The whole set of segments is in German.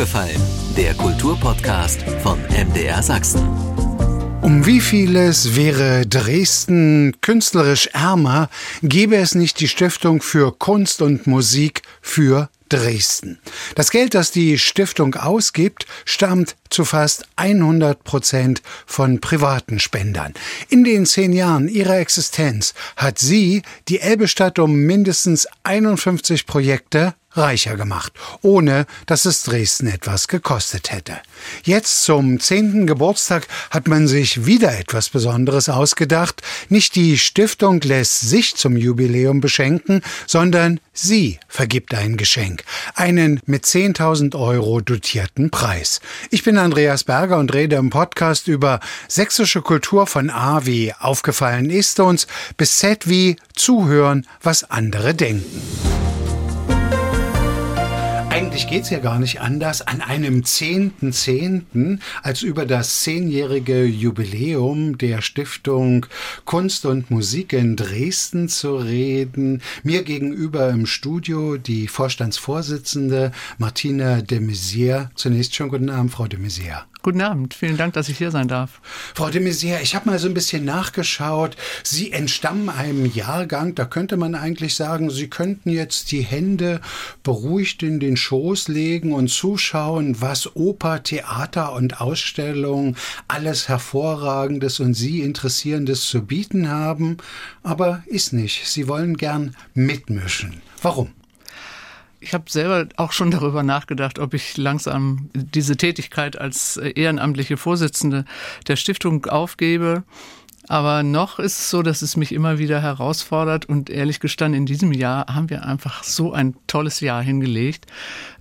aufgefallen? Der Kulturpodcast von MDR Sachsen. Um wie vieles wäre Dresden künstlerisch ärmer, gäbe es nicht die Stiftung für Kunst und Musik für Dresden. Das Geld, das die Stiftung ausgibt, stammt zu fast 100 Prozent von privaten Spendern. In den zehn Jahren ihrer Existenz hat sie die Elbestadt um mindestens 51 Projekte reicher gemacht, ohne dass es Dresden etwas gekostet hätte. Jetzt zum zehnten Geburtstag hat man sich wieder etwas Besonderes ausgedacht. Nicht die Stiftung lässt sich zum Jubiläum beschenken, sondern sie vergibt ein Geschenk, einen mit 10.000 Euro dotierten Preis. Ich bin Andreas Berger und rede im Podcast über sächsische Kultur von A wie aufgefallen ist uns bis Z wie zuhören, was andere denken. Eigentlich geht es ja gar nicht anders, an einem 10.10., .10., als über das zehnjährige Jubiläum der Stiftung Kunst und Musik in Dresden zu reden. Mir gegenüber im Studio die Vorstandsvorsitzende Martina de Maizière. Zunächst schon guten Abend, Frau de Maizière. Guten Abend, vielen Dank, dass ich hier sein darf. Frau de Maizière, ich habe mal so ein bisschen nachgeschaut. Sie entstammen einem Jahrgang, da könnte man eigentlich sagen, Sie könnten jetzt die Hände beruhigt in den Schoß legen und zuschauen, was Oper, Theater und Ausstellung alles Hervorragendes und Sie Interessierendes zu bieten haben. Aber ist nicht. Sie wollen gern mitmischen. Warum? Ich habe selber auch schon darüber nachgedacht, ob ich langsam diese Tätigkeit als ehrenamtliche Vorsitzende der Stiftung aufgebe. Aber noch ist es so, dass es mich immer wieder herausfordert. Und ehrlich gestanden, in diesem Jahr haben wir einfach so ein tolles Jahr hingelegt.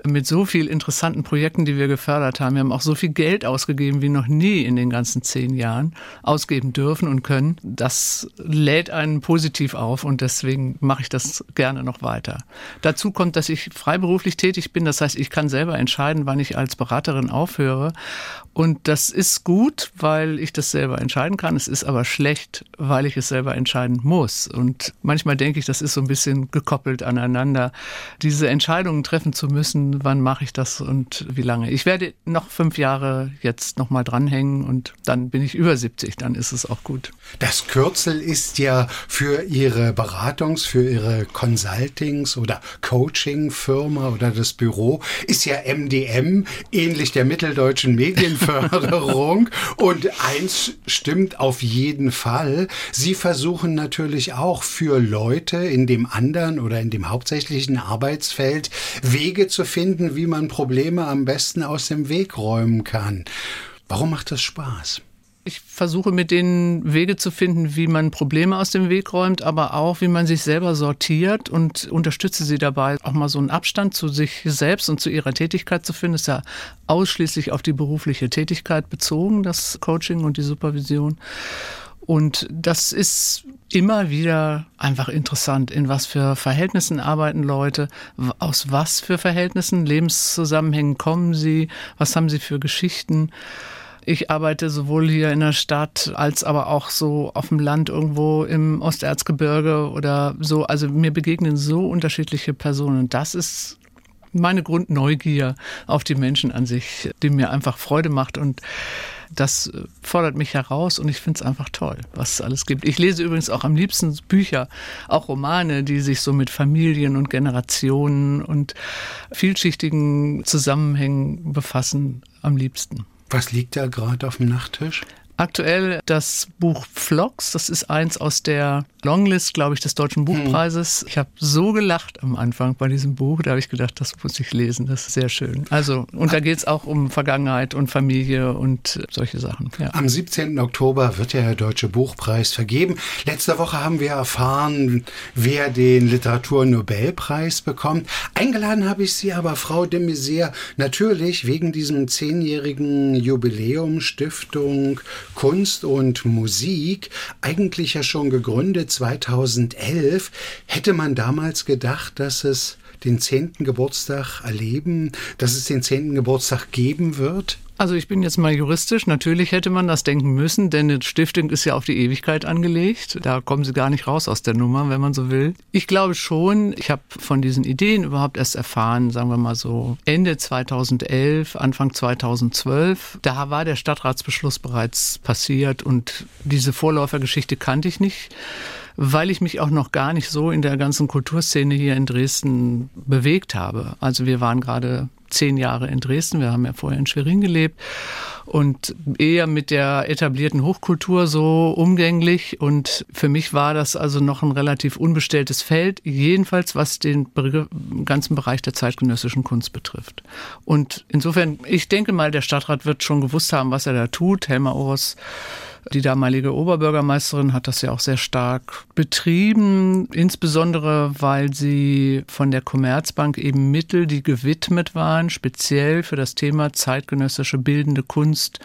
Mit so vielen interessanten Projekten, die wir gefördert haben. Wir haben auch so viel Geld ausgegeben wie noch nie in den ganzen zehn Jahren ausgeben dürfen und können. Das lädt einen positiv auf und deswegen mache ich das gerne noch weiter. Dazu kommt, dass ich freiberuflich tätig bin. Das heißt, ich kann selber entscheiden, wann ich als Beraterin aufhöre. Und das ist gut, weil ich das selber entscheiden kann. Es ist aber schlecht, weil ich es selber entscheiden muss. Und manchmal denke ich, das ist so ein bisschen gekoppelt aneinander, diese Entscheidungen treffen zu müssen, wann mache ich das und wie lange. Ich werde noch fünf Jahre jetzt nochmal dranhängen und dann bin ich über 70, dann ist es auch gut. Das Kürzel ist ja für Ihre Beratungs-, für Ihre Consultings- oder Coaching-Firma oder das Büro, ist ja MDM, ähnlich der Mitteldeutschen Medienförderung. und eins stimmt auf jeden jeden Fall. Sie versuchen natürlich auch für Leute in dem anderen oder in dem hauptsächlichen Arbeitsfeld Wege zu finden, wie man Probleme am besten aus dem Weg räumen kann. Warum macht das Spaß? Ich versuche mit denen Wege zu finden, wie man Probleme aus dem Weg räumt, aber auch, wie man sich selber sortiert und unterstütze sie dabei, auch mal so einen Abstand zu sich selbst und zu ihrer Tätigkeit zu finden. Das ist ja ausschließlich auf die berufliche Tätigkeit bezogen, das Coaching und die Supervision. Und das ist immer wieder einfach interessant, in was für Verhältnissen arbeiten Leute, aus was für Verhältnissen, Lebenszusammenhängen kommen sie, was haben sie für Geschichten. Ich arbeite sowohl hier in der Stadt als aber auch so auf dem Land irgendwo im Osterzgebirge oder so. Also mir begegnen so unterschiedliche Personen. Das ist meine Grundneugier auf die Menschen an sich, die mir einfach Freude macht und das fordert mich heraus und ich finde es einfach toll, was es alles gibt. Ich lese übrigens auch am liebsten Bücher, auch Romane, die sich so mit Familien und Generationen und vielschichtigen Zusammenhängen befassen, am liebsten. Was liegt da gerade auf dem Nachttisch? Aktuell das Buch Vlogs, das ist eins aus der Longlist, glaube ich, des Deutschen Buchpreises. Ich habe so gelacht am Anfang bei diesem Buch, da habe ich gedacht, das muss ich lesen, das ist sehr schön. Also, und da geht es auch um Vergangenheit und Familie und solche Sachen. Ja. Am 17. Oktober wird ja der Deutsche Buchpreis vergeben. Letzte Woche haben wir erfahren, wer den Literaturnobelpreis bekommt. Eingeladen habe ich Sie aber, Frau de Maizière, natürlich wegen diesem zehnjährigen Jubiläum Stiftung Kunst und Musik, eigentlich ja schon gegründet 2011. Hätte man damals gedacht, dass es den zehnten Geburtstag erleben, dass es den zehnten Geburtstag geben wird? Also ich bin jetzt mal juristisch. Natürlich hätte man das denken müssen, denn eine Stiftung ist ja auf die Ewigkeit angelegt. Da kommen sie gar nicht raus aus der Nummer, wenn man so will. Ich glaube schon, ich habe von diesen Ideen überhaupt erst erfahren, sagen wir mal so Ende 2011, Anfang 2012. Da war der Stadtratsbeschluss bereits passiert und diese Vorläufergeschichte kannte ich nicht weil ich mich auch noch gar nicht so in der ganzen Kulturszene hier in Dresden bewegt habe. Also wir waren gerade zehn Jahre in Dresden. Wir haben ja vorher in Schwerin gelebt und eher mit der etablierten Hochkultur so umgänglich. Und für mich war das also noch ein relativ unbestelltes Feld, jedenfalls was den ganzen Bereich der zeitgenössischen Kunst betrifft. Und insofern, ich denke mal, der Stadtrat wird schon gewusst haben, was er da tut. Helmer Oros die damalige Oberbürgermeisterin hat das ja auch sehr stark betrieben, insbesondere weil sie von der Commerzbank eben Mittel, die gewidmet waren, speziell für das Thema zeitgenössische bildende Kunst,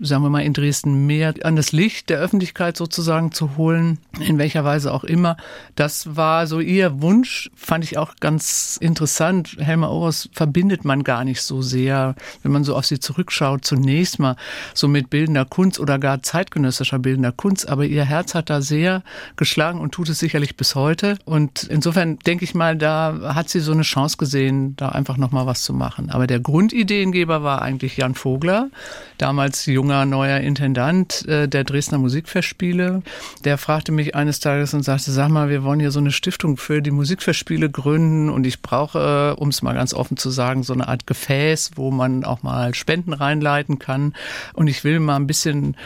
sagen wir mal in Dresden mehr an das Licht der Öffentlichkeit sozusagen zu holen, in welcher Weise auch immer. Das war so ihr Wunsch, fand ich auch ganz interessant. Helma Oros verbindet man gar nicht so sehr, wenn man so auf sie zurückschaut, zunächst mal so mit bildender Kunst oder gar zeitgenössischer bildender Kunst, aber ihr Herz hat da sehr geschlagen und tut es sicherlich bis heute. Und insofern denke ich mal, da hat sie so eine Chance gesehen, da einfach nochmal was zu machen. Aber der Grundideengeber war eigentlich Jan Vogler, damals junger neuer Intendant äh, der Dresdner Musikfestspiele. Der fragte mich eines Tages und sagte, sag mal, wir wollen hier so eine Stiftung für die Musikfestspiele gründen und ich brauche, um es mal ganz offen zu sagen, so eine Art Gefäß, wo man auch mal Spenden reinleiten kann. Und ich will mal ein bisschen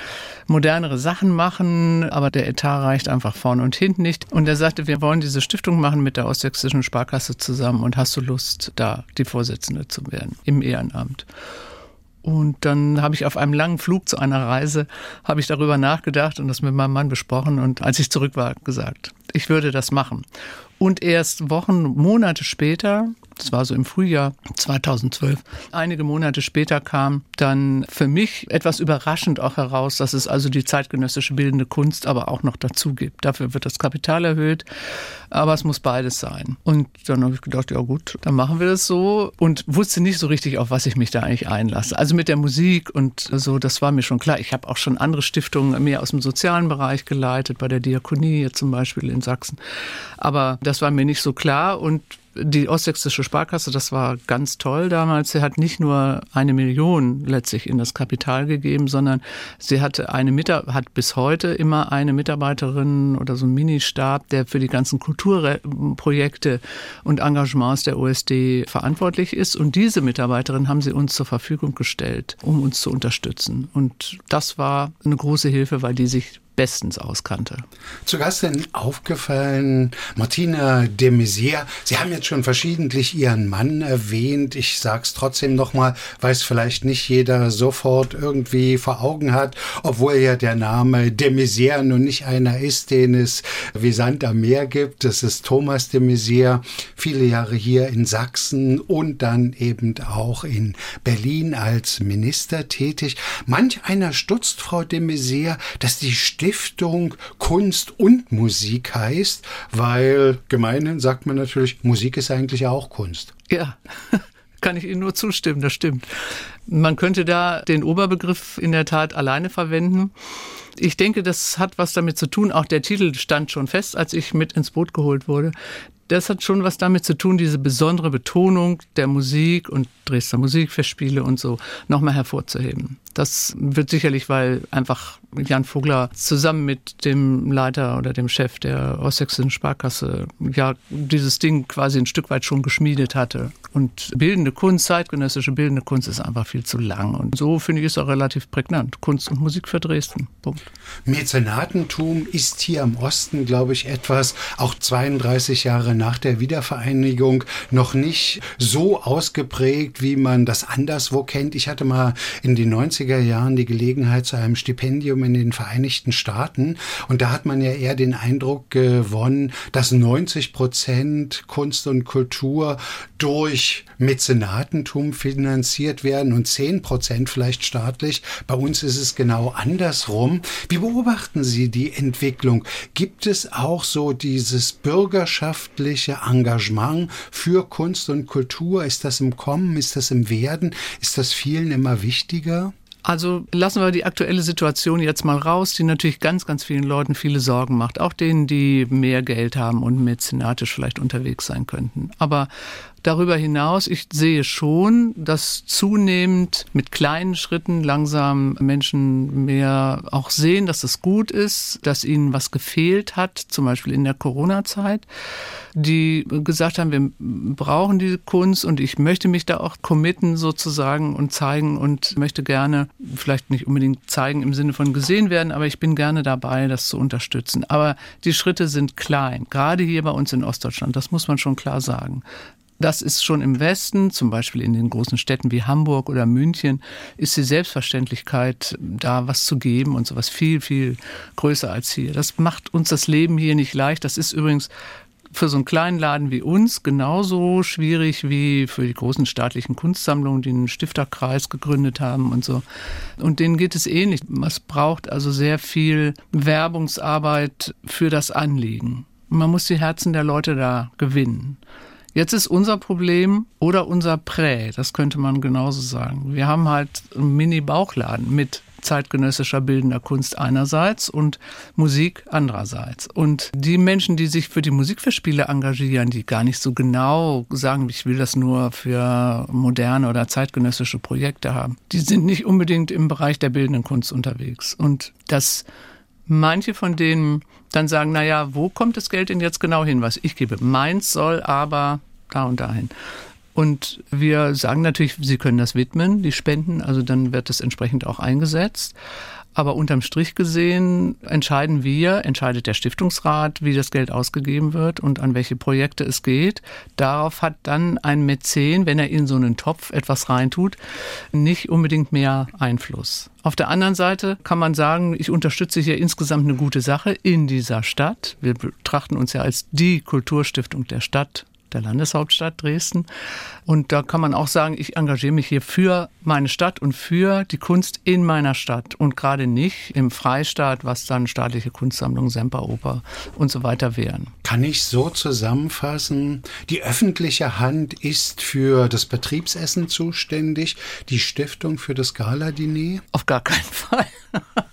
modernere Sachen machen, aber der Etat reicht einfach vorne und hinten nicht. Und er sagte, wir wollen diese Stiftung machen mit der Ostsächsischen Sparkasse zusammen und hast du Lust, da die Vorsitzende zu werden im Ehrenamt? Und dann habe ich auf einem langen Flug zu einer Reise, habe ich darüber nachgedacht und das mit meinem Mann besprochen und als ich zurück war, gesagt, ich würde das machen. Und erst Wochen, Monate später das war so im Frühjahr 2012. Einige Monate später kam dann für mich etwas überraschend auch heraus, dass es also die zeitgenössische bildende Kunst aber auch noch dazu gibt. Dafür wird das Kapital erhöht, aber es muss beides sein. Und dann habe ich gedacht, ja gut, dann machen wir das so und wusste nicht so richtig, auf was ich mich da eigentlich einlasse. Also mit der Musik und so, das war mir schon klar. Ich habe auch schon andere Stiftungen mehr aus dem sozialen Bereich geleitet, bei der Diakonie zum Beispiel in Sachsen. Aber das war mir nicht so klar und die Ostsächsische Sparkasse, das war ganz toll damals. Sie hat nicht nur eine Million letztlich in das Kapital gegeben, sondern sie hatte eine Mitar hat bis heute immer eine Mitarbeiterin oder so ein Ministab, der für die ganzen Kulturprojekte und Engagements der OSD verantwortlich ist. Und diese Mitarbeiterin haben sie uns zur Verfügung gestellt, um uns zu unterstützen. Und das war eine große Hilfe, weil die sich bestens auskannte. Zu Gast denn aufgefallen, Martina de Maizière. Sie haben jetzt schon verschiedentlich Ihren Mann erwähnt. Ich sage es trotzdem nochmal, weil es vielleicht nicht jeder sofort irgendwie vor Augen hat, obwohl ja der Name de Maizière nun nicht einer ist, den es wie Sand am Meer gibt. Das ist Thomas de Maizière, viele Jahre hier in Sachsen und dann eben auch in Berlin als Minister tätig. Manch einer stutzt, Frau de Maizière, dass die Stimme Stiftung Kunst und Musik heißt, weil gemeinhin sagt man natürlich, Musik ist eigentlich auch Kunst. Ja. Kann ich Ihnen nur zustimmen, das stimmt. Man könnte da den Oberbegriff in der Tat alleine verwenden. Ich denke, das hat was damit zu tun. Auch der Titel stand schon fest, als ich mit ins Boot geholt wurde das hat schon was damit zu tun, diese besondere Betonung der Musik und Dresdner Musikfestspiele und so nochmal hervorzuheben. Das wird sicherlich, weil einfach Jan Vogler zusammen mit dem Leiter oder dem Chef der Ostsächsischen Sparkasse ja dieses Ding quasi ein Stück weit schon geschmiedet hatte. Und bildende Kunst, zeitgenössische bildende Kunst ist einfach viel zu lang. Und so finde ich es auch relativ prägnant. Kunst und Musik für Dresden. Punkt. Mäzenatentum ist hier im Osten, glaube ich, etwas, auch 32 Jahre nach der Wiedervereinigung noch nicht so ausgeprägt, wie man das anderswo kennt. Ich hatte mal in den 90er Jahren die Gelegenheit zu einem Stipendium in den Vereinigten Staaten und da hat man ja eher den Eindruck gewonnen, dass 90 Prozent Kunst und Kultur durch Mäzenatentum finanziert werden und 10 Prozent vielleicht staatlich. Bei uns ist es genau andersrum. Wie beobachten Sie die Entwicklung? Gibt es auch so dieses bürgerschaftliche Engagement für Kunst und Kultur? Ist das im Kommen? Ist das im Werden? Ist das vielen immer wichtiger? Also lassen wir die aktuelle Situation jetzt mal raus, die natürlich ganz, ganz vielen Leuten viele Sorgen macht. Auch denen, die mehr Geld haben und mäzenatisch vielleicht unterwegs sein könnten. Aber Darüber hinaus, ich sehe schon, dass zunehmend mit kleinen Schritten langsam Menschen mehr auch sehen, dass es gut ist, dass ihnen was gefehlt hat, zum Beispiel in der Corona-Zeit, die gesagt haben, wir brauchen diese Kunst und ich möchte mich da auch committen sozusagen und zeigen und möchte gerne, vielleicht nicht unbedingt zeigen im Sinne von gesehen werden, aber ich bin gerne dabei, das zu unterstützen. Aber die Schritte sind klein, gerade hier bei uns in Ostdeutschland, das muss man schon klar sagen. Das ist schon im Westen, zum Beispiel in den großen Städten wie Hamburg oder München, ist die Selbstverständlichkeit, da was zu geben und sowas viel, viel größer als hier. Das macht uns das Leben hier nicht leicht. Das ist übrigens für so einen kleinen Laden wie uns genauso schwierig wie für die großen staatlichen Kunstsammlungen, die einen Stifterkreis gegründet haben und so. Und denen geht es ähnlich. Es braucht also sehr viel Werbungsarbeit für das Anliegen. Man muss die Herzen der Leute da gewinnen. Jetzt ist unser Problem oder unser Prä, das könnte man genauso sagen. Wir haben halt einen Mini-Bauchladen mit zeitgenössischer bildender Kunst einerseits und Musik andererseits. Und die Menschen, die sich für die Musikverspiele engagieren, die gar nicht so genau sagen, ich will das nur für moderne oder zeitgenössische Projekte haben, die sind nicht unbedingt im Bereich der bildenden Kunst unterwegs. Und das manche von denen dann sagen, na ja, wo kommt das Geld denn jetzt genau hin, was ich gebe? Meins soll aber da und dahin. Und wir sagen natürlich, Sie können das widmen, die Spenden, also dann wird es entsprechend auch eingesetzt. Aber unterm Strich gesehen entscheiden wir, entscheidet der Stiftungsrat, wie das Geld ausgegeben wird und an welche Projekte es geht. Darauf hat dann ein Mäzen, wenn er in so einen Topf etwas reintut, nicht unbedingt mehr Einfluss. Auf der anderen Seite kann man sagen, ich unterstütze hier insgesamt eine gute Sache in dieser Stadt. Wir betrachten uns ja als die Kulturstiftung der Stadt der Landeshauptstadt Dresden. Und da kann man auch sagen, ich engagiere mich hier für meine Stadt und für die Kunst in meiner Stadt und gerade nicht im Freistaat, was dann staatliche Kunstsammlungen, Semperoper und so weiter wären. Kann ich so zusammenfassen, die öffentliche Hand ist für das Betriebsessen zuständig, die Stiftung für das Gala-Diner? Auf gar keinen Fall.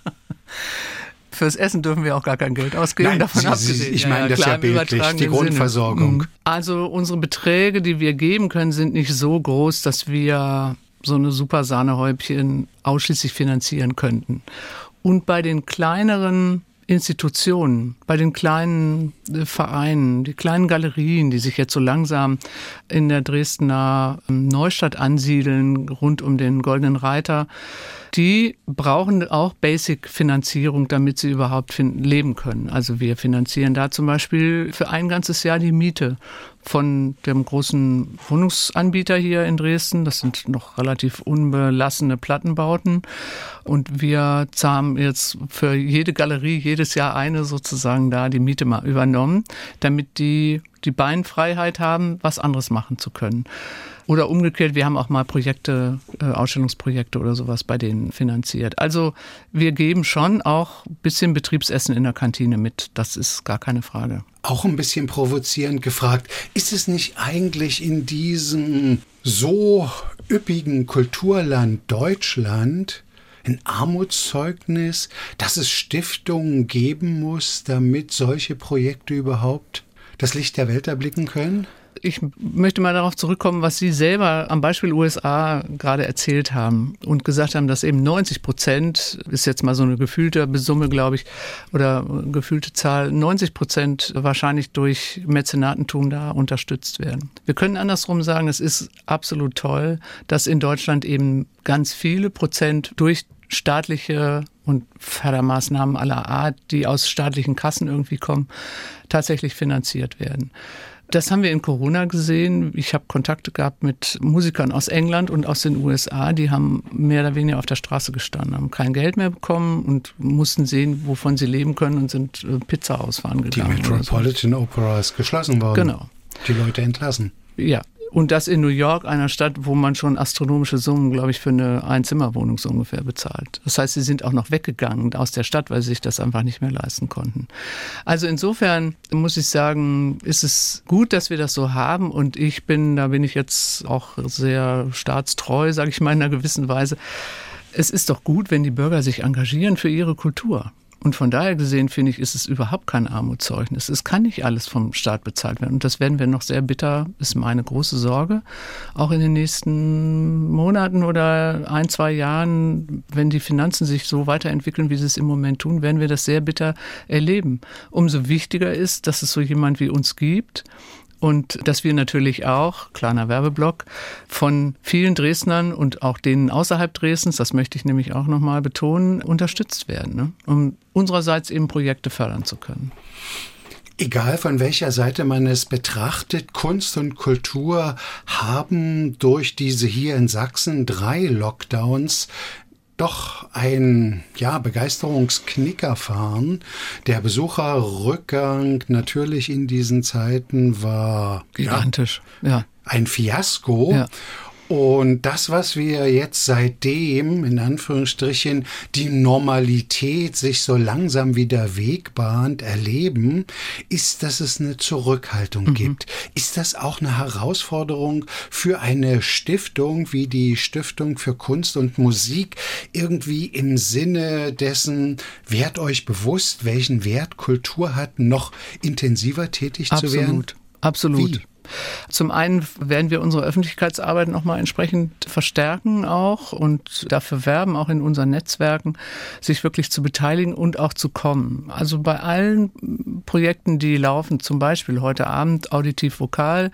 Fürs Essen dürfen wir auch gar kein Geld ausgeben. Nein, davon Sie, abgesehen. ich meine ja, das ja bildlich, die Grundversorgung. Sinne. Mhm. Also unsere Beträge, die wir geben können, sind nicht so groß, dass wir so eine super Sahnehäubchen ausschließlich finanzieren könnten. Und bei den kleineren Institutionen, bei den kleinen äh, Vereinen, die kleinen Galerien, die sich jetzt so langsam in der Dresdner ähm, Neustadt ansiedeln, rund um den Goldenen Reiter, die brauchen auch Basic-Finanzierung, damit sie überhaupt leben können. Also wir finanzieren da zum Beispiel für ein ganzes Jahr die Miete von dem großen Wohnungsanbieter hier in Dresden. Das sind noch relativ unbelassene Plattenbauten. Und wir haben jetzt für jede Galerie jedes Jahr eine sozusagen da die Miete mal übernommen, damit die die Beinfreiheit haben, was anderes machen zu können. Oder umgekehrt, wir haben auch mal Projekte, äh, Ausstellungsprojekte oder sowas bei denen finanziert. Also wir geben schon auch ein bisschen Betriebsessen in der Kantine mit. Das ist gar keine Frage. Auch ein bisschen provozierend gefragt, ist es nicht eigentlich in diesem so üppigen Kulturland Deutschland ein Armutszeugnis, dass es Stiftungen geben muss, damit solche Projekte überhaupt das Licht der Welt erblicken können? Ich möchte mal darauf zurückkommen, was Sie selber am Beispiel USA gerade erzählt haben und gesagt haben, dass eben 90 Prozent, ist jetzt mal so eine gefühlte Besumme, glaube ich, oder gefühlte Zahl, 90 Prozent wahrscheinlich durch Mäzenatentum da unterstützt werden. Wir können andersrum sagen, es ist absolut toll, dass in Deutschland eben ganz viele Prozent durch staatliche und Fördermaßnahmen aller Art, die aus staatlichen Kassen irgendwie kommen, tatsächlich finanziert werden. Das haben wir in Corona gesehen. Ich habe Kontakte gehabt mit Musikern aus England und aus den USA. Die haben mehr oder weniger auf der Straße gestanden, haben kein Geld mehr bekommen und mussten sehen, wovon sie leben können und sind äh, Pizza ausfahren gegangen. Die Metropolitan so. Opera ist geschlossen worden. Genau. Die Leute entlassen. Ja, und das in New York, einer Stadt, wo man schon astronomische Summen, glaube ich, für eine Einzimmerwohnung so ungefähr bezahlt. Das heißt, sie sind auch noch weggegangen aus der Stadt, weil sie sich das einfach nicht mehr leisten konnten. Also insofern muss ich sagen, ist es gut, dass wir das so haben. Und ich bin, da bin ich jetzt auch sehr staatstreu, sage ich mal in einer gewissen Weise es ist doch gut, wenn die Bürger sich engagieren für ihre Kultur. Und von daher gesehen finde ich, ist es überhaupt kein Armutszeugnis. Es kann nicht alles vom Staat bezahlt werden. Und das werden wir noch sehr bitter, ist meine große Sorge. Auch in den nächsten Monaten oder ein, zwei Jahren, wenn die Finanzen sich so weiterentwickeln, wie sie es im Moment tun, werden wir das sehr bitter erleben. Umso wichtiger ist, dass es so jemand wie uns gibt, und dass wir natürlich auch, kleiner Werbeblock, von vielen Dresdnern und auch denen außerhalb Dresdens, das möchte ich nämlich auch nochmal betonen, unterstützt werden, ne? um unsererseits eben Projekte fördern zu können. Egal von welcher Seite man es betrachtet, Kunst und Kultur haben durch diese hier in Sachsen drei Lockdowns doch ein ja, Begeisterungsknicker fahren. Der Besucherrückgang natürlich in diesen Zeiten war gigantisch. Ja, ja. ein Fiasko. Ja. Und das, was wir jetzt seitdem, in Anführungsstrichen, die Normalität sich so langsam wieder wegbahnt erleben, ist, dass es eine Zurückhaltung mhm. gibt. Ist das auch eine Herausforderung für eine Stiftung wie die Stiftung für Kunst und Musik, irgendwie im Sinne dessen, werdet euch bewusst, welchen Wert Kultur hat, noch intensiver tätig Absolut. zu werden? Absolut. Wie? Zum einen werden wir unsere Öffentlichkeitsarbeit nochmal entsprechend verstärken auch und dafür werben, auch in unseren Netzwerken, sich wirklich zu beteiligen und auch zu kommen. Also bei allen Projekten, die laufen, zum Beispiel heute Abend Auditiv Vokal,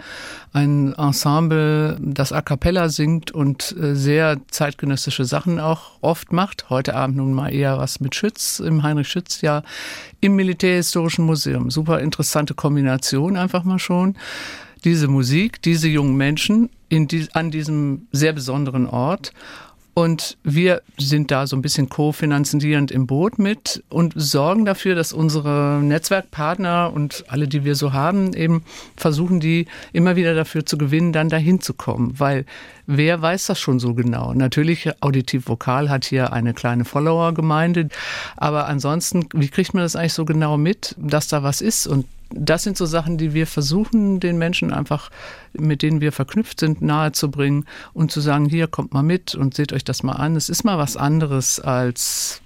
ein Ensemble, das a cappella singt und äh, sehr zeitgenössische Sachen auch oft macht. Heute Abend nun mal eher was mit Schütz im Heinrich-Schütz-Jahr im Militärhistorischen Museum. Super interessante Kombination einfach mal schon diese Musik, diese jungen Menschen in die, an diesem sehr besonderen Ort. Und wir sind da so ein bisschen kofinanzierend im Boot mit und sorgen dafür, dass unsere Netzwerkpartner und alle, die wir so haben, eben versuchen, die immer wieder dafür zu gewinnen, dann dahin zu kommen. Weil wer weiß das schon so genau? Natürlich, Auditiv Vokal hat hier eine kleine Follower-Gemeinde. Aber ansonsten, wie kriegt man das eigentlich so genau mit, dass da was ist? Und das sind so Sachen, die wir versuchen, den Menschen einfach, mit denen wir verknüpft sind, nahezubringen und zu sagen, hier kommt mal mit und seht euch das mal an. Es ist mal was anderes als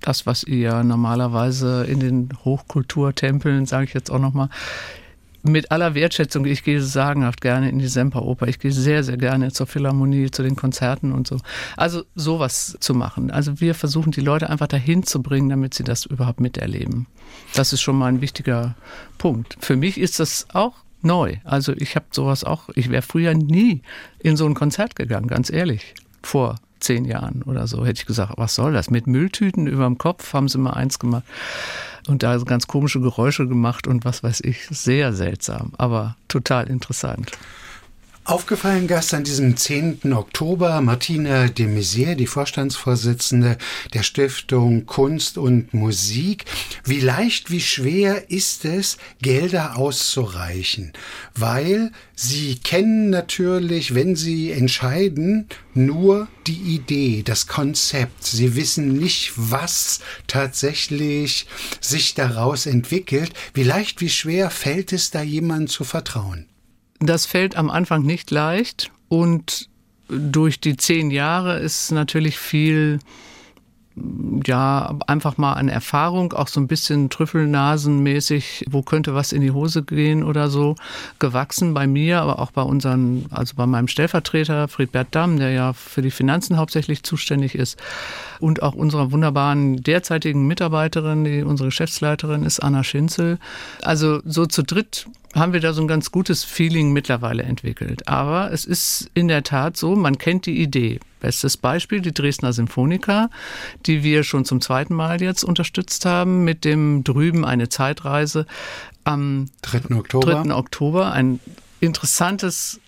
das, was ihr normalerweise in den Hochkulturtempeln, sage ich jetzt auch nochmal, mit aller Wertschätzung, ich gehe sagenhaft gerne in die Semperoper, ich gehe sehr, sehr gerne zur Philharmonie, zu den Konzerten und so. Also sowas zu machen. Also wir versuchen die Leute einfach dahin zu bringen, damit sie das überhaupt miterleben. Das ist schon mal ein wichtiger Punkt. Für mich ist das auch neu. Also ich habe sowas auch, ich wäre früher nie in so ein Konzert gegangen, ganz ehrlich, vor zehn Jahren oder so, hätte ich gesagt, was soll das? Mit Mülltüten über dem Kopf haben sie mal eins gemacht und da ganz komische Geräusche gemacht und was weiß ich. Sehr seltsam, aber total interessant. Aufgefallen Gast an diesem 10. Oktober Martina de Maizière, die Vorstandsvorsitzende der Stiftung Kunst und Musik. Wie leicht, wie schwer ist es, Gelder auszureichen? Weil Sie kennen natürlich, wenn Sie entscheiden, nur die Idee, das Konzept. Sie wissen nicht, was tatsächlich sich daraus entwickelt. Wie leicht, wie schwer fällt es da jemandem zu vertrauen? Das fällt am Anfang nicht leicht und durch die zehn Jahre ist natürlich viel ja, einfach mal an Erfahrung, auch so ein bisschen Trüffelnasenmäßig, wo könnte was in die Hose gehen oder so, gewachsen bei mir, aber auch bei unseren, also bei meinem Stellvertreter Friedbert Damm, der ja für die Finanzen hauptsächlich zuständig ist, und auch unserer wunderbaren derzeitigen Mitarbeiterin, die unsere Geschäftsleiterin ist, Anna Schinzel. Also so zu dritt haben wir da so ein ganz gutes Feeling mittlerweile entwickelt. Aber es ist in der Tat so, man kennt die Idee. Bestes Beispiel, die Dresdner Symphoniker, die wir schon zum zweiten Mal jetzt unterstützt haben mit dem drüben eine Zeitreise am 3. Oktober. 3. Oktober. Ein interessantes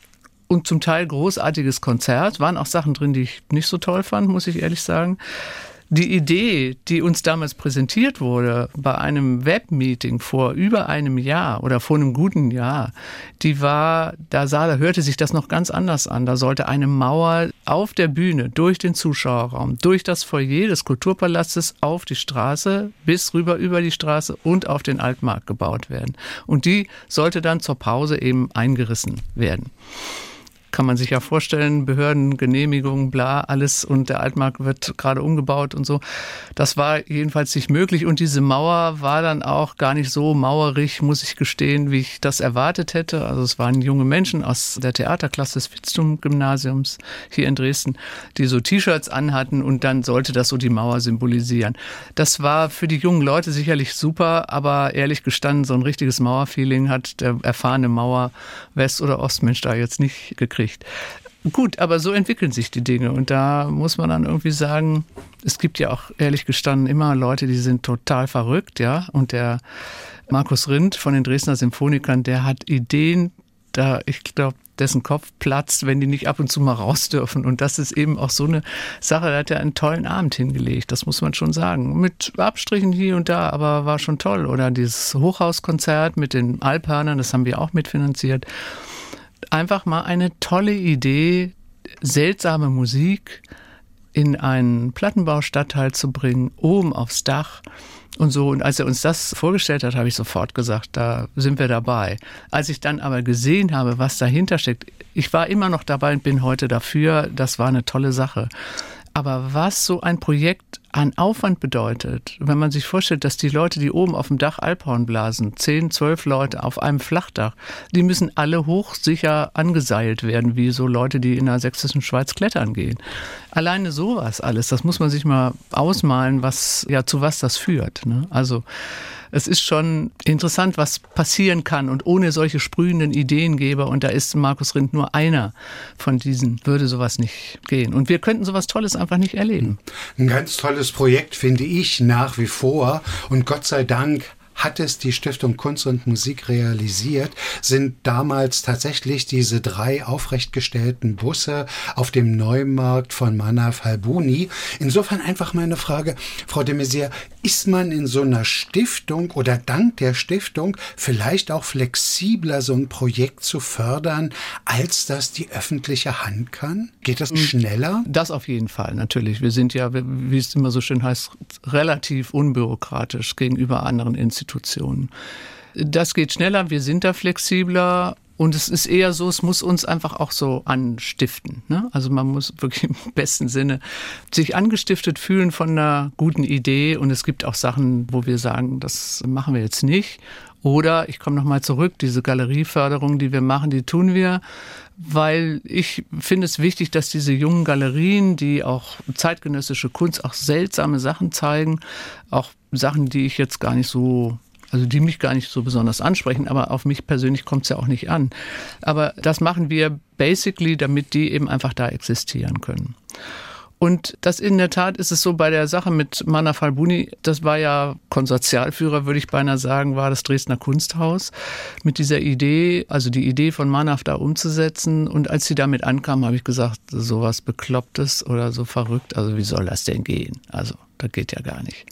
und zum Teil großartiges Konzert. Waren auch Sachen drin, die ich nicht so toll fand, muss ich ehrlich sagen die Idee, die uns damals präsentiert wurde bei einem Webmeeting vor über einem Jahr oder vor einem guten Jahr, die war, da sah, da hörte sich das noch ganz anders an. Da sollte eine Mauer auf der Bühne, durch den Zuschauerraum, durch das Foyer des Kulturpalastes auf die Straße, bis rüber über die Straße und auf den Altmarkt gebaut werden. Und die sollte dann zur Pause eben eingerissen werden. Kann man sich ja vorstellen, Behörden, Genehmigungen, bla, alles und der Altmarkt wird gerade umgebaut und so. Das war jedenfalls nicht möglich und diese Mauer war dann auch gar nicht so mauerig, muss ich gestehen, wie ich das erwartet hätte. Also es waren junge Menschen aus der Theaterklasse des Fitztum-Gymnasiums hier in Dresden, die so T-Shirts anhatten und dann sollte das so die Mauer symbolisieren. Das war für die jungen Leute sicherlich super, aber ehrlich gestanden, so ein richtiges Mauerfeeling hat der erfahrene Mauer West- oder Ostmensch da jetzt nicht gekriegt. Gut, aber so entwickeln sich die Dinge und da muss man dann irgendwie sagen, es gibt ja auch ehrlich gestanden immer Leute, die sind total verrückt, ja, und der Markus Rindt von den Dresdner Symphonikern, der hat Ideen, da ich glaube, dessen Kopf platzt, wenn die nicht ab und zu mal raus dürfen. Und das ist eben auch so eine Sache, da hat er einen tollen Abend hingelegt, das muss man schon sagen. Mit Abstrichen hier und da, aber war schon toll. Oder dieses Hochhauskonzert mit den Alphörnern, das haben wir auch mitfinanziert. Einfach mal eine tolle Idee, seltsame Musik in einen Plattenbaustadtteil zu bringen, oben aufs Dach und so. Und als er uns das vorgestellt hat, habe ich sofort gesagt, da sind wir dabei. Als ich dann aber gesehen habe, was dahinter steckt, ich war immer noch dabei und bin heute dafür, das war eine tolle Sache. Aber was so ein Projekt an Aufwand bedeutet, wenn man sich vorstellt, dass die Leute, die oben auf dem Dach Alphorn blasen, zehn, zwölf Leute auf einem Flachdach, die müssen alle hochsicher angeseilt werden, wie so Leute, die in der sächsischen Schweiz klettern gehen. Alleine sowas alles, das muss man sich mal ausmalen, was, ja, zu was das führt. Ne? Also, es ist schon interessant, was passieren kann und ohne solche sprühenden Ideengeber, und da ist Markus Rindt nur einer von diesen, würde sowas nicht gehen. Und wir könnten sowas Tolles einfach nicht erleben. Ein ganz tolles Projekt finde ich nach wie vor und Gott sei Dank hat es die Stiftung Kunst und Musik realisiert, sind damals tatsächlich diese drei aufrechtgestellten Busse auf dem Neumarkt von Manaf Halbuni. Insofern einfach meine Frage, Frau de Maizière, ist man in so einer Stiftung oder dank der Stiftung vielleicht auch flexibler, so ein Projekt zu fördern, als das die öffentliche Hand kann? Geht das hm. schneller? Das auf jeden Fall, natürlich. Wir sind ja, wie es immer so schön heißt, relativ unbürokratisch gegenüber anderen Institutionen. Das geht schneller, wir sind da flexibler und es ist eher so, es muss uns einfach auch so anstiften. Ne? Also man muss wirklich im besten Sinne sich angestiftet fühlen von einer guten Idee. Und es gibt auch Sachen, wo wir sagen, das machen wir jetzt nicht. Oder ich komme nochmal zurück, diese Galerieförderung, die wir machen, die tun wir, weil ich finde es wichtig, dass diese jungen Galerien, die auch zeitgenössische Kunst, auch seltsame Sachen zeigen, auch Sachen, die ich jetzt gar nicht so also die mich gar nicht so besonders ansprechen, aber auf mich persönlich kommt es ja auch nicht an. Aber das machen wir basically, damit die eben einfach da existieren können. Und das in der Tat ist es so bei der Sache mit Mana Falbuni, das war ja Konsortialführer, würde ich beinahe sagen, war das Dresdner Kunsthaus mit dieser Idee, also die Idee von Manaf da umzusetzen. Und als sie damit ankam, habe ich gesagt, sowas Beklopptes oder so verrückt, also wie soll das denn gehen? Also das geht ja gar nicht.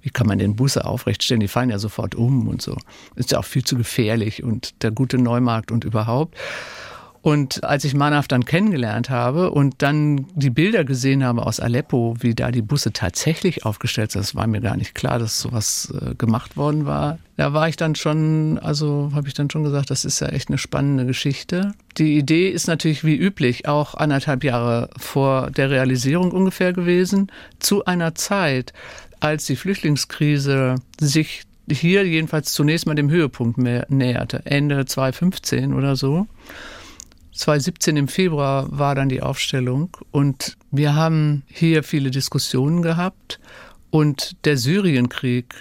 Wie kann man den Busse aufrechtstellen? Die fallen ja sofort um und so. Ist ja auch viel zu gefährlich und der gute Neumarkt und überhaupt. Und als ich Manaf dann kennengelernt habe und dann die Bilder gesehen habe aus Aleppo, wie da die Busse tatsächlich aufgestellt sind, das war mir gar nicht klar, dass sowas äh, gemacht worden war. Da war ich dann schon, also habe ich dann schon gesagt, das ist ja echt eine spannende Geschichte. Die Idee ist natürlich wie üblich auch anderthalb Jahre vor der Realisierung ungefähr gewesen, zu einer Zeit, als die Flüchtlingskrise sich hier jedenfalls zunächst mal dem Höhepunkt näherte, Ende 2015 oder so. 2017 im Februar war dann die Aufstellung und wir haben hier viele Diskussionen gehabt und der Syrienkrieg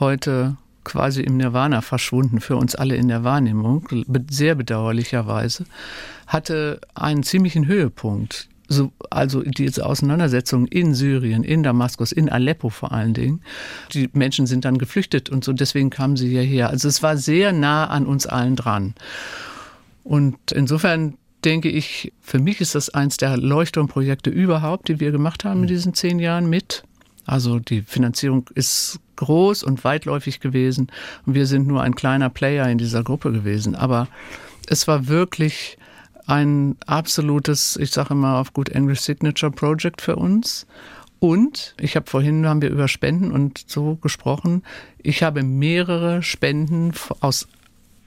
heute quasi im Nirvana verschwunden für uns alle in der Wahrnehmung, sehr bedauerlicherweise, hatte einen ziemlichen Höhepunkt. So, also diese Auseinandersetzung in Syrien, in Damaskus, in Aleppo vor allen Dingen. Die Menschen sind dann geflüchtet und so, deswegen kamen sie hierher. Also es war sehr nah an uns allen dran. Und insofern denke ich, für mich ist das eins der Leuchtturmprojekte überhaupt, die wir gemacht haben in diesen zehn Jahren mit. Also die Finanzierung ist groß und weitläufig gewesen und wir sind nur ein kleiner Player in dieser Gruppe gewesen. Aber es war wirklich ein absolutes, ich sage immer auf gut English Signature Project für uns. Und ich habe vorhin haben wir über Spenden und so gesprochen. Ich habe mehrere Spenden aus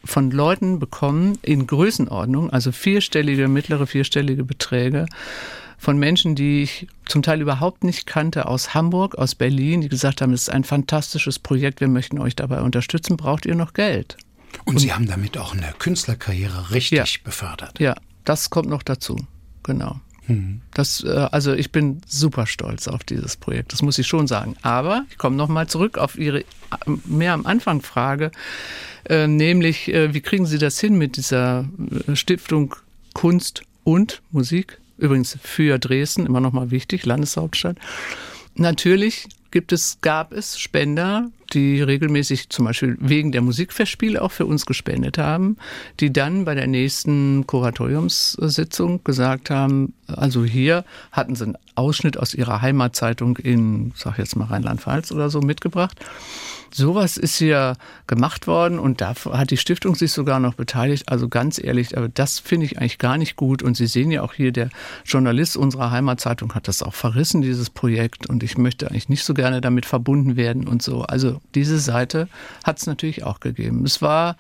von Leuten bekommen in Größenordnung, also vierstellige, mittlere vierstellige Beträge von Menschen, die ich zum Teil überhaupt nicht kannte, aus Hamburg, aus Berlin, die gesagt haben, es ist ein fantastisches Projekt, wir möchten euch dabei unterstützen, braucht ihr noch Geld? Und, Und Sie haben damit auch eine Künstlerkarriere richtig ja, befördert. Ja, das kommt noch dazu, genau. Mhm. Das, äh, also ich bin super stolz auf dieses Projekt, das muss ich schon sagen. Aber ich komme nochmal zurück auf Ihre äh, mehr am Anfang Frage, äh, nämlich wie kriegen Sie das hin mit dieser Stiftung Kunst und Musik? Übrigens für Dresden, immer noch mal wichtig, Landeshauptstadt. Natürlich gibt es, gab es Spender, die regelmäßig zum Beispiel wegen der Musikfestspiele auch für uns gespendet haben, die dann bei der nächsten Kuratoriumssitzung gesagt haben, also hier hatten sie einen Ausschnitt aus ihrer Heimatzeitung in, sag jetzt mal Rheinland-Pfalz oder so mitgebracht Sowas ist hier gemacht worden und da hat die Stiftung sich sogar noch beteiligt. Also ganz ehrlich, aber das finde ich eigentlich gar nicht gut. Und Sie sehen ja auch hier, der Journalist unserer Heimatzeitung hat das auch verrissen, dieses Projekt. Und ich möchte eigentlich nicht so gerne damit verbunden werden und so. Also diese Seite hat es natürlich auch gegeben. Es war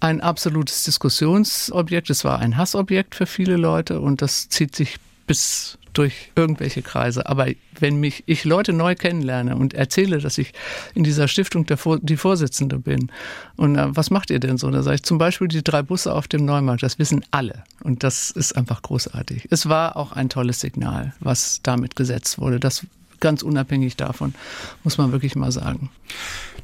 ein absolutes Diskussionsobjekt, es war ein Hassobjekt für viele Leute und das zieht sich bis durch irgendwelche Kreise. Aber wenn mich ich Leute neu kennenlerne und erzähle, dass ich in dieser Stiftung der, die Vorsitzende bin und äh, was macht ihr denn so? Da sage ich zum Beispiel die drei Busse auf dem Neumarkt. Das wissen alle und das ist einfach großartig. Es war auch ein tolles Signal, was damit gesetzt wurde. Das ganz unabhängig davon, muss man wirklich mal sagen.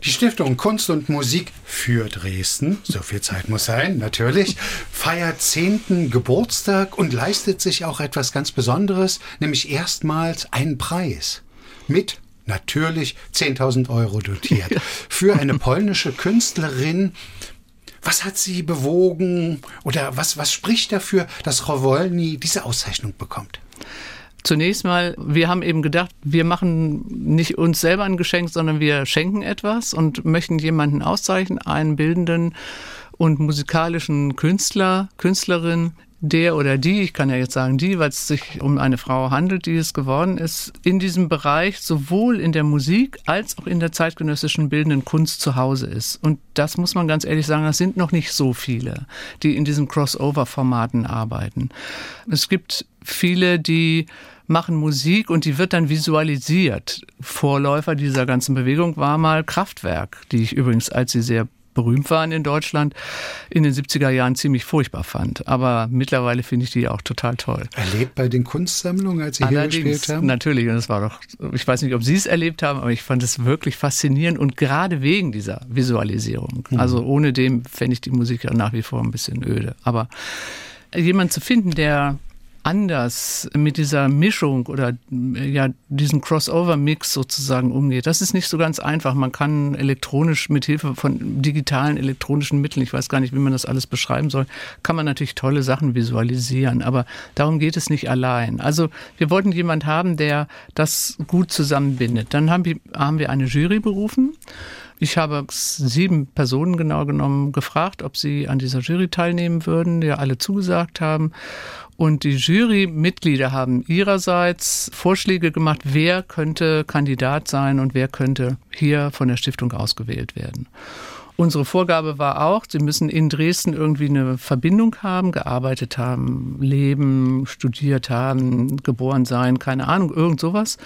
Die Stiftung Kunst und Musik für Dresden, so viel Zeit muss sein, natürlich, feiert zehnten Geburtstag und leistet sich auch etwas ganz Besonderes, nämlich erstmals einen Preis mit natürlich 10.000 Euro dotiert für eine polnische Künstlerin. Was hat sie bewogen oder was, was spricht dafür, dass Rowolny diese Auszeichnung bekommt? Zunächst mal, wir haben eben gedacht, wir machen nicht uns selber ein Geschenk, sondern wir schenken etwas und möchten jemanden auszeichnen, einen bildenden und musikalischen Künstler, Künstlerin, der oder die, ich kann ja jetzt sagen die, weil es sich um eine Frau handelt, die es geworden ist, in diesem Bereich sowohl in der Musik als auch in der zeitgenössischen bildenden Kunst zu Hause ist. Und das muss man ganz ehrlich sagen, das sind noch nicht so viele, die in diesen Crossover-Formaten arbeiten. Es gibt viele, die machen Musik und die wird dann visualisiert. Vorläufer dieser ganzen Bewegung war mal Kraftwerk, die ich übrigens, als sie sehr berühmt waren in Deutschland, in den 70er Jahren ziemlich furchtbar fand. Aber mittlerweile finde ich die auch total toll. Erlebt bei den Kunstsammlungen, als Sie Allerdings, hier gespielt haben? Natürlich, und es war doch, ich weiß nicht, ob Sie es erlebt haben, aber ich fand es wirklich faszinierend und gerade wegen dieser Visualisierung. Mhm. Also ohne dem fände ich die Musik ja nach wie vor ein bisschen öde. Aber jemand zu finden, der anders mit dieser Mischung oder ja diesen Crossover-Mix sozusagen umgeht. Das ist nicht so ganz einfach. Man kann elektronisch mit Hilfe von digitalen elektronischen Mitteln, ich weiß gar nicht, wie man das alles beschreiben soll, kann man natürlich tolle Sachen visualisieren. Aber darum geht es nicht allein. Also wir wollten jemand haben, der das gut zusammenbindet. Dann haben wir eine Jury berufen. Ich habe sieben Personen genau genommen gefragt, ob sie an dieser Jury teilnehmen würden, die alle zugesagt haben. Und die Jurymitglieder haben ihrerseits Vorschläge gemacht, wer könnte Kandidat sein und wer könnte hier von der Stiftung ausgewählt werden. Unsere Vorgabe war auch, sie müssen in Dresden irgendwie eine Verbindung haben, gearbeitet haben, leben, studiert haben, geboren sein, keine Ahnung, irgend sowas.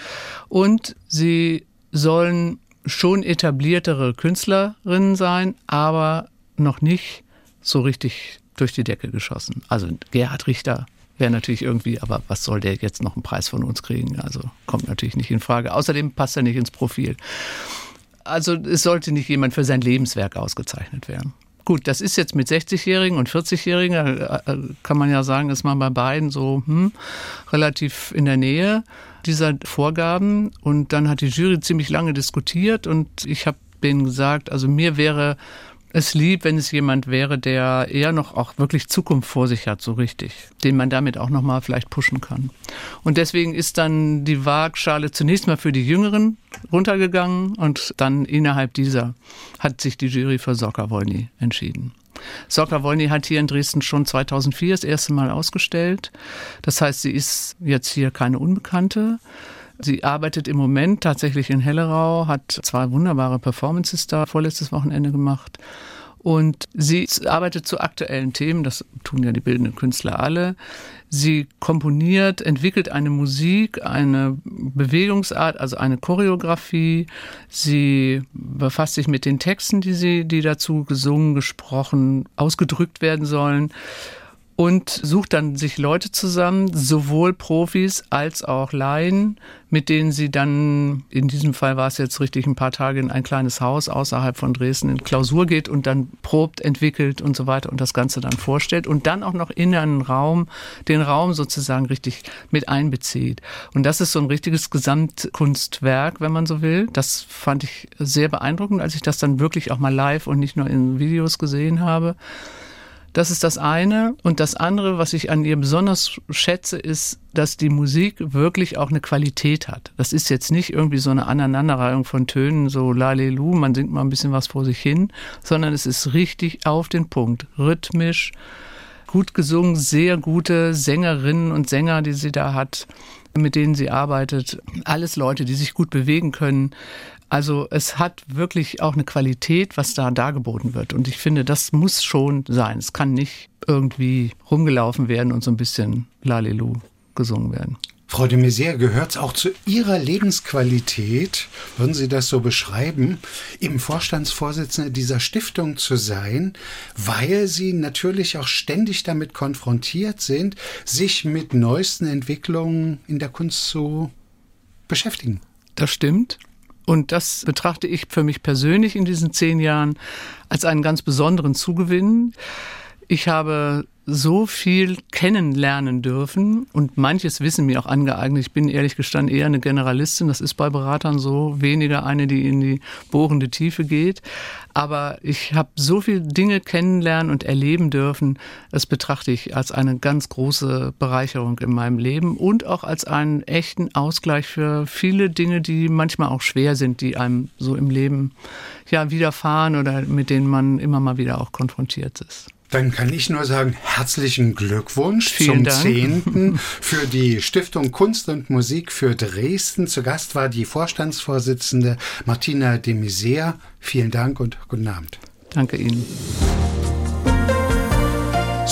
Und sie sollen schon etabliertere Künstlerinnen sein, aber noch nicht so richtig durch die Decke geschossen. Also Gerhard Richter wäre natürlich irgendwie, aber was soll der jetzt noch einen Preis von uns kriegen? Also kommt natürlich nicht in Frage. Außerdem passt er nicht ins Profil. Also es sollte nicht jemand für sein Lebenswerk ausgezeichnet werden. Gut, das ist jetzt mit 60-Jährigen und 40-Jährigen, äh, äh, kann man ja sagen, ist man bei beiden so hm, relativ in der Nähe dieser Vorgaben. Und dann hat die Jury ziemlich lange diskutiert und ich habe denen gesagt, also mir wäre es lieb, wenn es jemand wäre, der eher noch auch wirklich Zukunft vor sich hat, so richtig, den man damit auch noch mal vielleicht pushen kann. Und deswegen ist dann die Waagschale zunächst mal für die Jüngeren runtergegangen und dann innerhalb dieser hat sich die Jury für Soccer Wolny entschieden. Soccer Wolny hat hier in Dresden schon 2004 das erste Mal ausgestellt. Das heißt, sie ist jetzt hier keine Unbekannte. Sie arbeitet im Moment tatsächlich in Hellerau, hat zwei wunderbare Performances da vorletztes Wochenende gemacht. Und sie arbeitet zu aktuellen Themen, das tun ja die bildenden Künstler alle. Sie komponiert, entwickelt eine Musik, eine Bewegungsart, also eine Choreografie. Sie befasst sich mit den Texten, die sie, die dazu gesungen, gesprochen, ausgedrückt werden sollen und sucht dann sich Leute zusammen, sowohl Profis als auch Laien, mit denen sie dann, in diesem Fall war es jetzt richtig, ein paar Tage in ein kleines Haus außerhalb von Dresden in Klausur geht und dann probt, entwickelt und so weiter und das Ganze dann vorstellt und dann auch noch in einen Raum, den Raum sozusagen richtig mit einbezieht. Und das ist so ein richtiges Gesamtkunstwerk, wenn man so will. Das fand ich sehr beeindruckend, als ich das dann wirklich auch mal live und nicht nur in Videos gesehen habe. Das ist das eine. Und das andere, was ich an ihr besonders schätze, ist, dass die Musik wirklich auch eine Qualität hat. Das ist jetzt nicht irgendwie so eine Aneinanderreihung von Tönen, so lalelu, man singt mal ein bisschen was vor sich hin, sondern es ist richtig auf den Punkt, rhythmisch, gut gesungen, sehr gute Sängerinnen und Sänger, die sie da hat mit denen sie arbeitet. Alles Leute, die sich gut bewegen können. Also es hat wirklich auch eine Qualität, was da dargeboten wird. Und ich finde, das muss schon sein. Es kann nicht irgendwie rumgelaufen werden und so ein bisschen Lalelu gesungen werden. Frau de Maizière, gehört es auch zu Ihrer Lebensqualität, würden Sie das so beschreiben, im Vorstandsvorsitzende dieser Stiftung zu sein, weil Sie natürlich auch ständig damit konfrontiert sind, sich mit neuesten Entwicklungen in der Kunst zu beschäftigen? Das stimmt. Und das betrachte ich für mich persönlich in diesen zehn Jahren als einen ganz besonderen Zugewinn. Ich habe so viel kennenlernen dürfen und manches Wissen mir auch angeeignet. Ich bin ehrlich gestanden eher eine Generalistin. Das ist bei Beratern so, weniger eine, die in die bohrende Tiefe geht. Aber ich habe so viele Dinge kennenlernen und erleben dürfen. Das betrachte ich als eine ganz große Bereicherung in meinem Leben und auch als einen echten Ausgleich für viele Dinge, die manchmal auch schwer sind, die einem so im Leben ja widerfahren oder mit denen man immer mal wieder auch konfrontiert ist. Dann kann ich nur sagen, herzlichen Glückwunsch Vielen zum zehnten für die Stiftung Kunst und Musik für Dresden. Zu Gast war die Vorstandsvorsitzende Martina de Maizière. Vielen Dank und guten Abend. Danke Ihnen.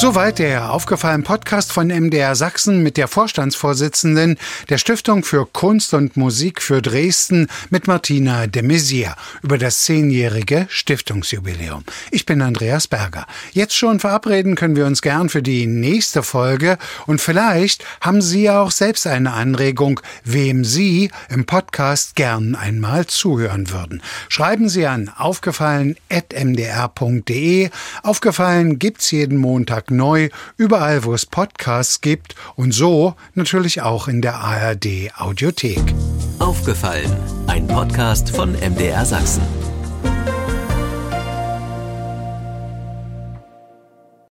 Soweit der aufgefallene Podcast von MDR Sachsen mit der Vorstandsvorsitzenden der Stiftung für Kunst und Musik für Dresden mit Martina de Maizière über das zehnjährige Stiftungsjubiläum. Ich bin Andreas Berger. Jetzt schon verabreden können wir uns gern für die nächste Folge und vielleicht haben Sie ja auch selbst eine Anregung, wem Sie im Podcast gern einmal zuhören würden. Schreiben Sie an aufgefallen.mdr.de. Aufgefallen gibt's jeden Montag neu, überall wo es Podcasts gibt und so natürlich auch in der ARD Audiothek. Aufgefallen, ein Podcast von MDR Sachsen.